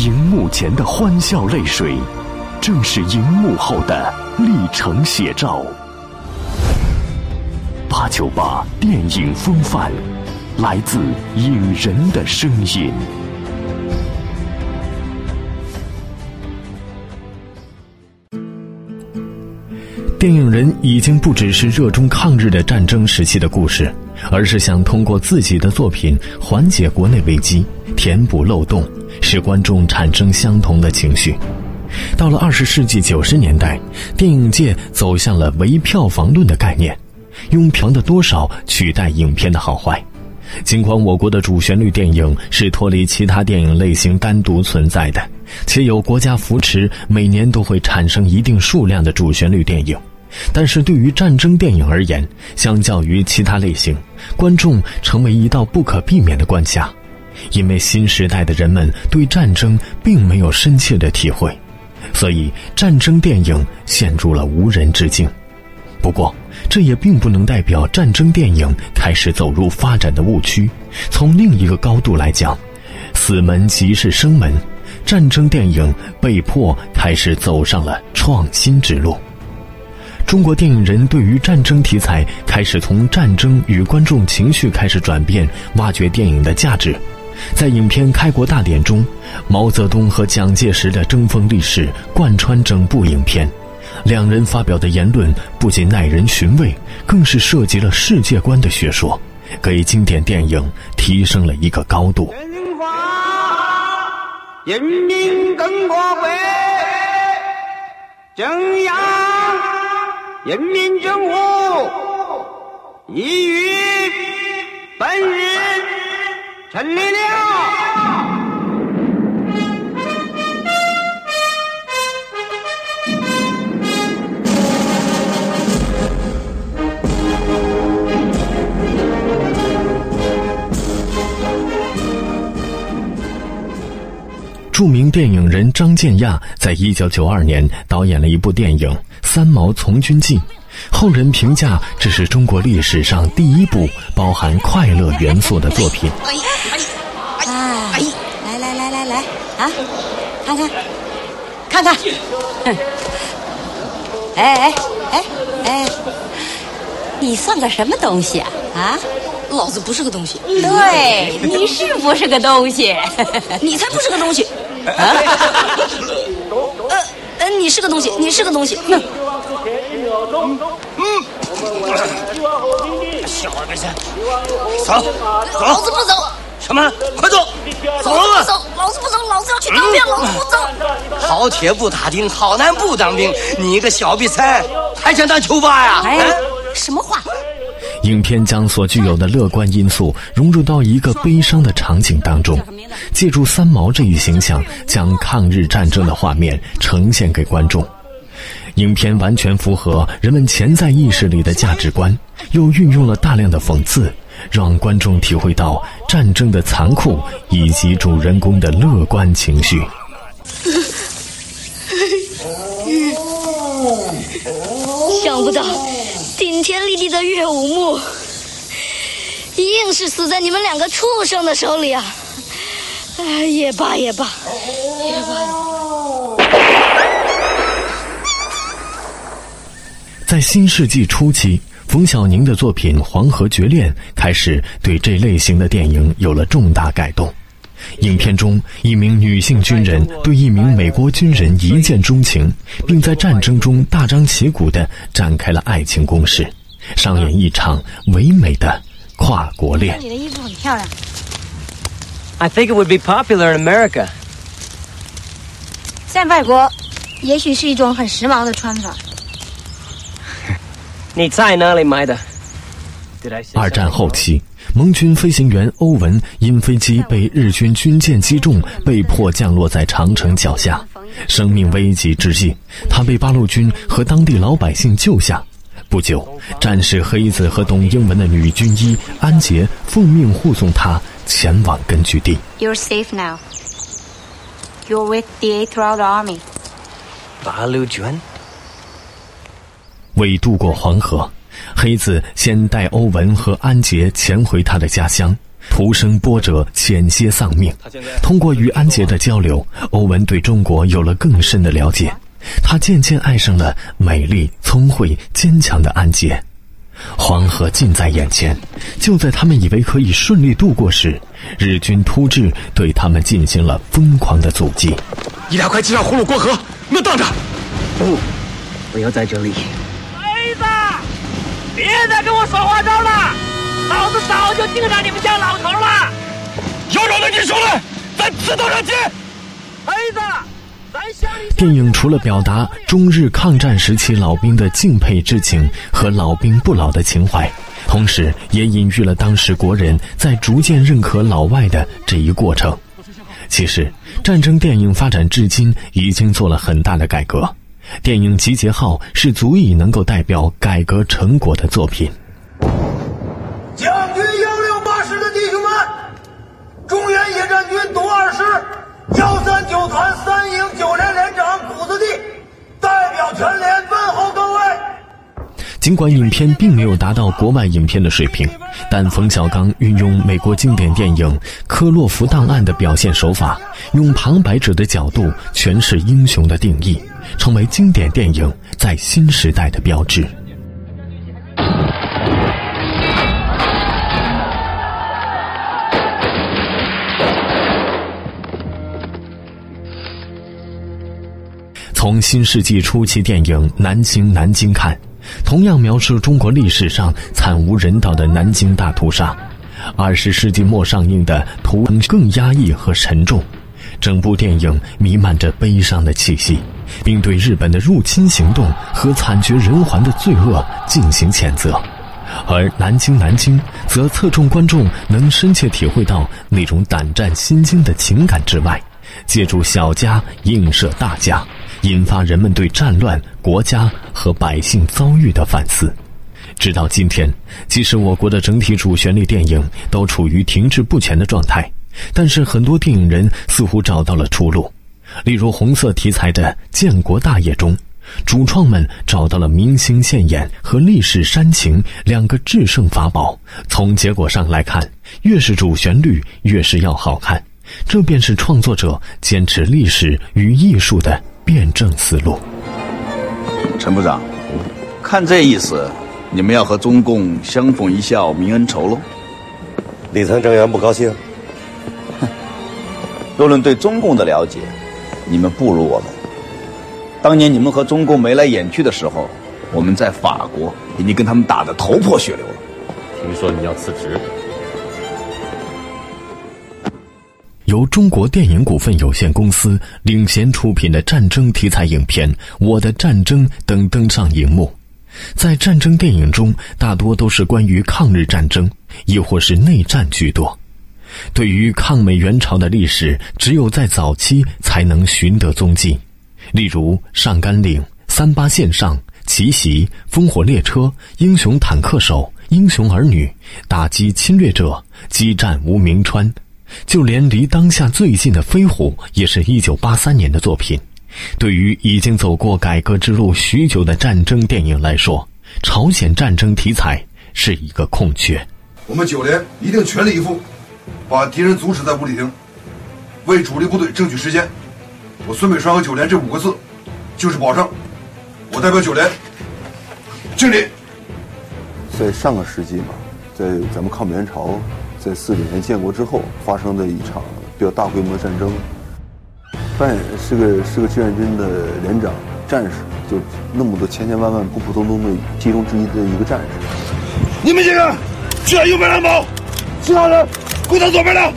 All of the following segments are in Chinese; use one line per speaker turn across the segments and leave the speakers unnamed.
荧幕前的欢笑泪水，正是荧幕后的历程写照。八九八电影风范，来自影人的声音。
电影人已经不只是热衷抗日的战争时期的故事，而是想通过自己的作品缓解国内危机，填补漏洞，使观众产生相同的情绪。到了二十世纪九十年代，电影界走向了唯票房论的概念，用票房的多少取代影片的好坏。尽管我国的主旋律电影是脱离其他电影类型单独存在的，且有国家扶持，每年都会产生一定数量的主旋律电影。但是对于战争电影而言，相较于其他类型，观众成为一道不可避免的关卡，因为新时代的人们对战争并没有深切的体会，所以战争电影陷入了无人之境。不过，这也并不能代表战争电影开始走入发展的误区。从另一个高度来讲，死门即是生门，战争电影被迫开始走上了创新之路。中国电影人对于战争题材开始从战争与观众情绪开始转变，挖掘电影的价值。在影片《开国大典》中，毛泽东和蒋介石的争锋历史贯穿整部影片，两人发表的言论不仅耐人寻味，更是涉及了世界观的学说，给经典电影提升了一个高度。
中华人民共和国中央。人民政府已于本日陈立了。
著名电影人张建亚在一九九二年导演了一部电影《三毛从军记》，后人评价这是中国历史上第一部包含快乐元素的作品。哎
哎来来来来来啊，看看，看看，哎哎哎哎，你算个什么东西啊？啊？
老子不是个东西。
对，你是不是个东西？
你才不是个东西。啊？呃呃，你是个东西，你是个东西。
嗯。
小儿没事。走，走。
老子不走。
什么？快走！走
了。走，老子不走，老子要去当兵，老子不走。
好铁不打钉，好男不当兵。你一个小逼菜，还想当球霸呀？
哎，什么话？
影片将所具有的乐观因素融入到一个悲伤的场景当中，借助三毛这一形象，将抗日战争的画面呈现给观众。影片完全符合人们潜在意识里的价值观，又运用了大量的讽刺，让观众体会到战争的残酷以及主人公的乐观情绪。
想不到。顶天立地的岳武穆，硬是死在你们两个畜生的手里啊！哎，也罢也罢，也罢。
在新世纪初期，冯小宁的作品《黄河绝恋》开始对这类型的电影有了重大改动。影片中，一名女性军人对一名美国军人一见钟情，并在战争中大张旗鼓地展开了爱情攻势，上演一场唯美的跨国恋。
你的衣服很漂亮。
I think it would be popular in America.
在外国，也许是一种很时髦的穿法。
你在哪里买的？
二战后期。盟军飞行员欧文因飞机被日军军舰击中，被迫降落在长城脚下，生命危急之际，他被八路军和当地老百姓救下。不久，战士黑子和懂英文的女军医安杰奉命护送他前往根据地。
You're safe now. You're with the Eighth Army.
八路军
为渡过黄河。黑子先带欧文和安杰潜回他的家乡，途生波折，险些丧命。通过与安杰的交流，欧文对中国有了更深的了解。他渐渐爱上了美丽、聪慧、坚强的安杰。黄河近在眼前，就在他们以为可以顺利渡过时，日军突至，对他们进行了疯狂的阻击。
你俩快系上葫芦过河，那等着！
不，我要在这里。
孩子，别再跟我耍花招了，老子早就盯上你们家老头了。
有种的你出来，咱刺刀上去！
孩子。
电影除了表达中日抗战时期老兵的敬佩之情和老兵不老的情怀，同时也隐喻了当时国人在逐渐认可老外的这一过程。其实，战争电影发展至今已经做了很大的改革。电影《集结号》是足以能够代表改革成果的作品。
将军幺六八师的弟兄们，中原野战军东二师。幺三九团三营九连连长谷子地代表全连问候各位。
尽管影片并没有达到国外影片的水平，但冯小刚运用美国经典电影《科洛弗档案》的表现手法，用旁白者的角度诠释英雄的定义，成为经典电影在新时代的标志。从新世纪初期电影《南京南京》看，同样描述中国历史上惨无人道的南京大屠杀。二十世纪末上映的《屠》更压抑和沉重，整部电影弥漫着悲伤的气息，并对日本的入侵行动和惨绝人寰的罪恶进行谴责。而《南京南京》则侧重观众能深切体会到那种胆战心惊的情感之外，借助小家映射大家。引发人们对战乱、国家和百姓遭遇的反思。直到今天，即使我国的整体主旋律电影都处于停滞不前的状态，但是很多电影人似乎找到了出路。例如，红色题材的《建国大业》中，主创们找到了明星现眼和历史煽情两个制胜法宝。从结果上来看，越是主旋律，越是要好看。这便是创作者坚持历史与艺术的。辩证思路，
陈部长，看这意思，你们要和中共相逢一笑泯恩仇喽？
李层政员不高兴。
哼，若论对中共的了解，你们不如我们。当年你们和中共眉来眼去的时候，我们在法国已经跟他们打得头破血流了。
听说你要辞职。
由中国电影股份有限公司领衔出品的战争题材影片《我的战争》等登上荧幕。在战争电影中，大多都是关于抗日战争，亦或是内战居多。对于抗美援朝的历史，只有在早期才能寻得踪迹，例如《上甘岭》《三八线上》《奇袭》《烽火列车》《英雄坦克手》《英雄儿女》《打击侵略者》《激战无名川》。就连离当下最近的《飞虎》也是一九八三年的作品。对于已经走过改革之路许久的战争电影来说，朝鲜战争题材是一个空缺。
我们九连一定全力以赴，把敌人阻止在五里亭，为主力部队争取时间。我孙北川和九连这五个字，就是保证。我代表九连敬礼。
在上个世纪嘛，在咱们抗美援朝。在四九年建国之后发生的一场比较大规模的战争，扮演是个是个志愿军的连长战士，就那么多千千万万普普通通的其中之一的一个战士。
你们几个去到右边蓝堡，其他人归到左边来。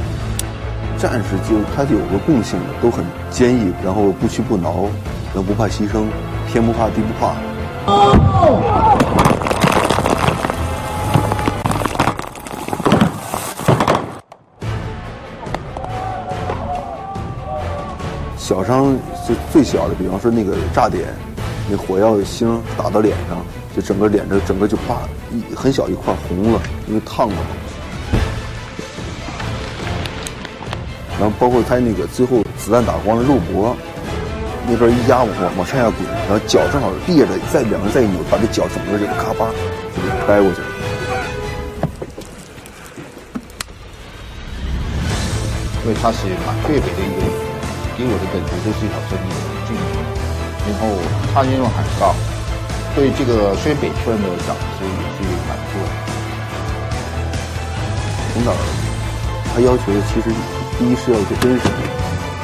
战士就他有个共性的，都很坚毅，然后不屈不挠，然后不怕牺牲，天不怕地不怕。小伤就最小的，比方说那个炸点，那火药星打到脸上，就整个脸这整个就啪一很小一块红了，因为烫了嘛。然后包括他那个最后子弹打光了肉搏，那边一压往往往上下滚，然后脚正好裂着，再两个再一扭，把这脚整个这个咔吧就给掰过去了。
因为他是蛮特别的一个，给我的感觉就是一条真的巨鱼，然后它运用很高，对这个虽然北村的长势也是蛮多的。
从导他要求的其实第一是要一个真实，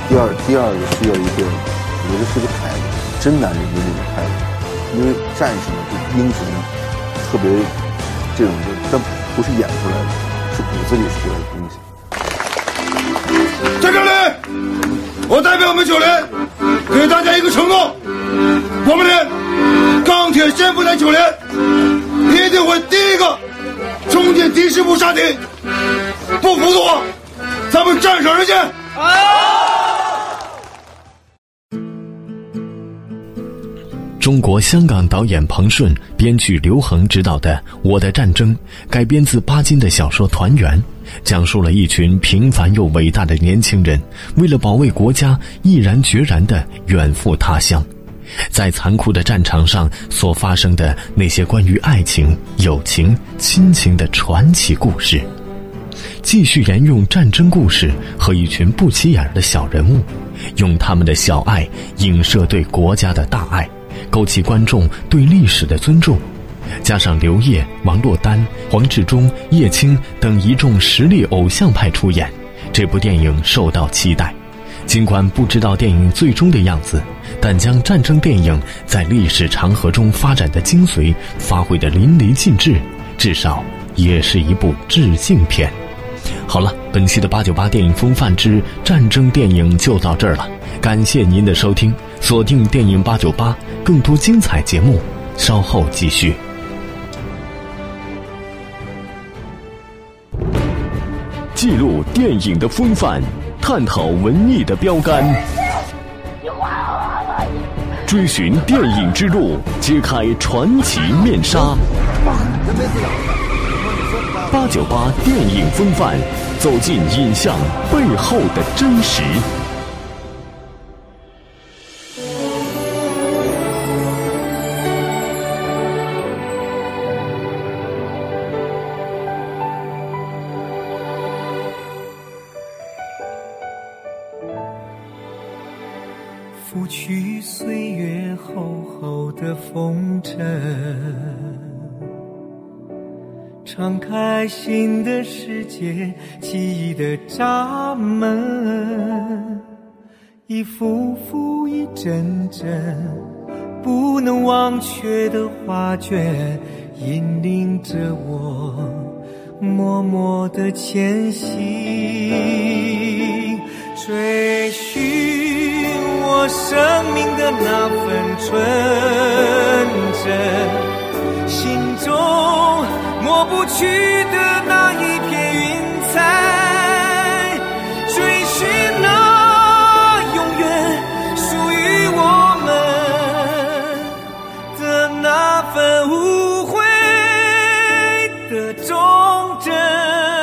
第二第二个是要一个，我觉得是个态度，真男人的那种态度，因为战士嘛，就英雄，特别这种的，但不是演出来的，是骨子里出来的东西。
在这里，我代表我们九连给大家一个承诺：我们连钢铁先锋连九连一定会第一个冲进敌师部杀敌。不服的话，咱们战场上见！
中国香港导演彭顺、编剧刘恒执导的《我的战争》，改编自巴金的小说《团圆》，讲述了一群平凡又伟大的年轻人，为了保卫国家，毅然决然地远赴他乡，在残酷的战场上所发生的那些关于爱情、友情、亲情的传奇故事。继续沿用战争故事和一群不起眼的小人物，用他们的小爱影射对国家的大爱。勾起观众对历史的尊重，加上刘烨、王珞丹、黄志忠、叶青等一众实力偶像派出演，这部电影受到期待。尽管不知道电影最终的样子，但将战争电影在历史长河中发展的精髓发挥得淋漓尽致，至少也是一部致敬片。好了，本期的八九八电影风范之战争电影就到这儿了，感谢您的收听，锁定电影八九八，更多精彩节目稍后继续。
记录电影的风范，探讨文艺的标杆，追寻电影之路，揭开传奇面纱。八九八电影风范，走进影像背后的真实。
拂去岁月厚厚的风尘，敞开新的世界，记忆的闸门，一幅幅一帧帧不能忘却的画卷，引领着我默默的前行，追寻。我生命的那份纯真心中抹不去的那一片云彩追寻那永远属于我们的那份无悔的忠贞。